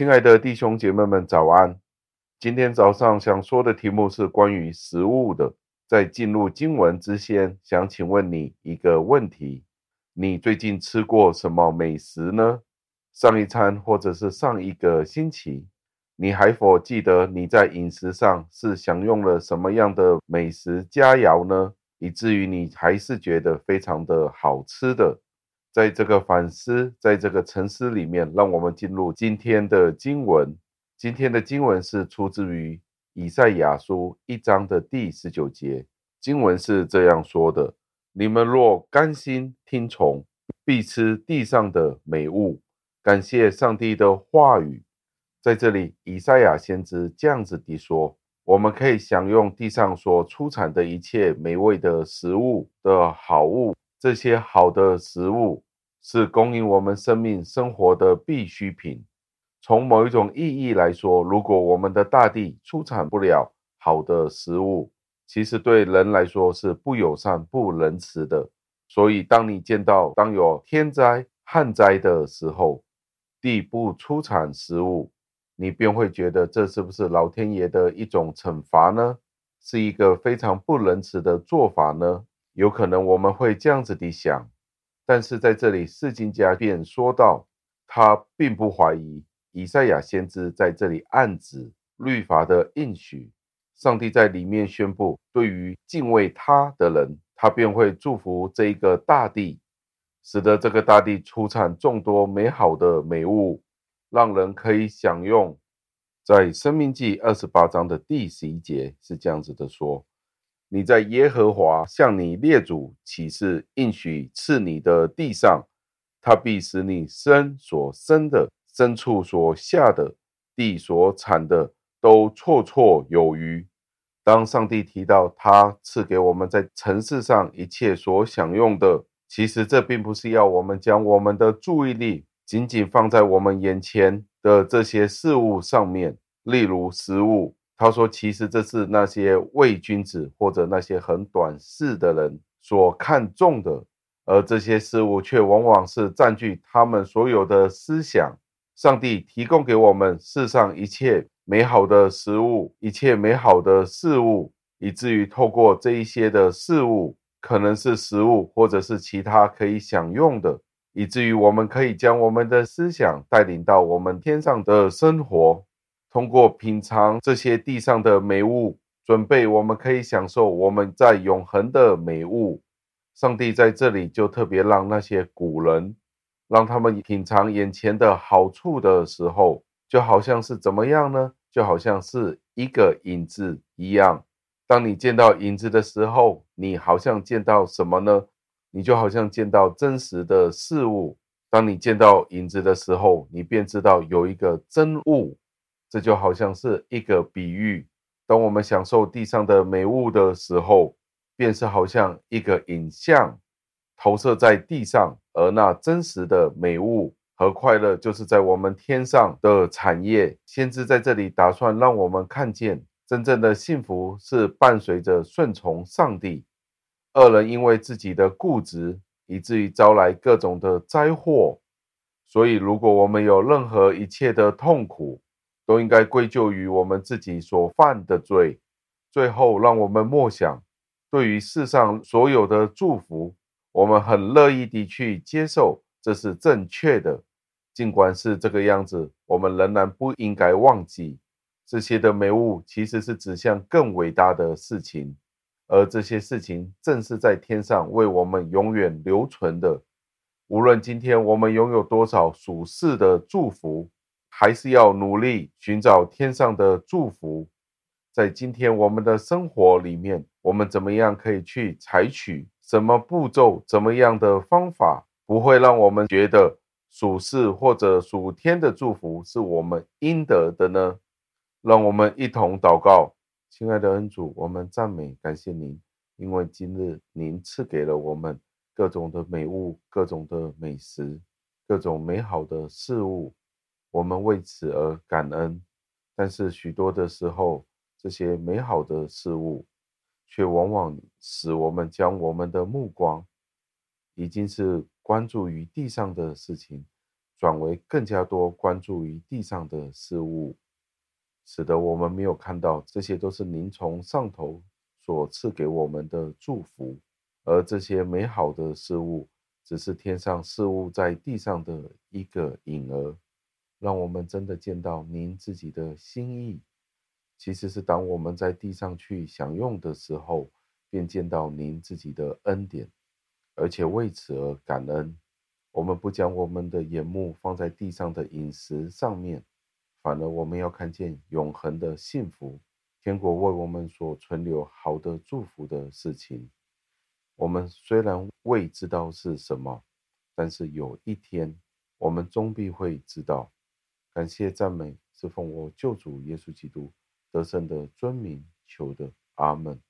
亲爱的弟兄姐妹们，早安！今天早上想说的题目是关于食物的。在进入经文之前，想请问你一个问题：你最近吃过什么美食呢？上一餐或者是上一个星期，你还否记得你在饮食上是享用了什么样的美食佳肴呢？以至于你还是觉得非常的好吃的。在这个反思，在这个沉思里面，让我们进入今天的经文。今天的经文是出自于以赛亚书一章的第十九节。经文是这样说的：“你们若甘心听从，必吃地上的美物。”感谢上帝的话语。在这里，以赛亚先知这样子地说：“我们可以享用地上所出产的一切美味的食物的好物。”这些好的食物是供应我们生命生活的必需品。从某一种意义来说，如果我们的大地出产不了好的食物，其实对人来说是不友善、不仁慈的。所以，当你见到当有天灾、旱灾的时候，地不出产食物，你便会觉得这是不是老天爷的一种惩罚呢？是一个非常不仁慈的做法呢？有可能我们会这样子的想，但是在这里，释经家便说道，他并不怀疑以赛亚先知在这里暗指律法的应许。上帝在里面宣布，对于敬畏他的人，他便会祝福这一个大地，使得这个大地出产众多美好的美物，让人可以享用。在生命记二十八章的第十一节是这样子的说。你在耶和华向你列祖起誓应许赐你的地上，他必使你身所生的、牲畜所下的、地所产的都绰绰有余。当上帝提到他赐给我们在尘世上一切所享用的，其实这并不是要我们将我们的注意力仅仅放在我们眼前的这些事物上面，例如食物。他说：“其实这是那些伪君子或者那些很短视的人所看重的，而这些事物却往往是占据他们所有的思想。上帝提供给我们世上一切美好的食物，一切美好的事物，以至于透过这一些的事物，可能是食物或者是其他可以享用的，以至于我们可以将我们的思想带领到我们天上的生活。”通过品尝这些地上的美物，准备我们可以享受我们在永恒的美物。上帝在这里就特别让那些古人，让他们品尝眼前的好处的时候，就好像是怎么样呢？就好像是一个影子一样。当你见到影子的时候，你好像见到什么呢？你就好像见到真实的事物。当你见到影子的时候，你便知道有一个真物。这就好像是一个比喻，当我们享受地上的美物的时候，便是好像一个影像投射在地上，而那真实的美物和快乐，就是在我们天上的产业。先知在这里打算让我们看见，真正的幸福是伴随着顺从上帝。恶人因为自己的固执，以至于招来各种的灾祸。所以，如果我们有任何一切的痛苦，都应该归咎于我们自己所犯的罪。最后，让我们默想，对于世上所有的祝福，我们很乐意地去接受，这是正确的。尽管是这个样子，我们仍然不应该忘记，这些的美物其实是指向更伟大的事情，而这些事情正是在天上为我们永远留存的。无论今天我们拥有多少属世的祝福。还是要努力寻找天上的祝福。在今天我们的生活里面，我们怎么样可以去采取什么步骤、怎么样的方法，不会让我们觉得属世或者属天的祝福是我们应得的呢？让我们一同祷告，亲爱的恩主，我们赞美感谢您，因为今日您赐给了我们各种的美物、各种的美食、各种美好的事物。我们为此而感恩，但是许多的时候，这些美好的事物，却往往使我们将我们的目光，已经是关注于地上的事情，转为更加多关注于地上的事物，使得我们没有看到这些都是您从上头所赐给我们的祝福，而这些美好的事物，只是天上事物在地上的一个影儿。让我们真的见到您自己的心意，其实是当我们在地上去享用的时候，便见到您自己的恩典，而且为此而感恩。我们不将我们的眼目放在地上的饮食上面，反而我们要看见永恒的幸福，天国为我们所存留好的祝福的事情。我们虽然未知道是什么，但是有一天，我们终必会知道。感谢赞美，是奉我救主耶稣基督得胜的尊名求的，阿门。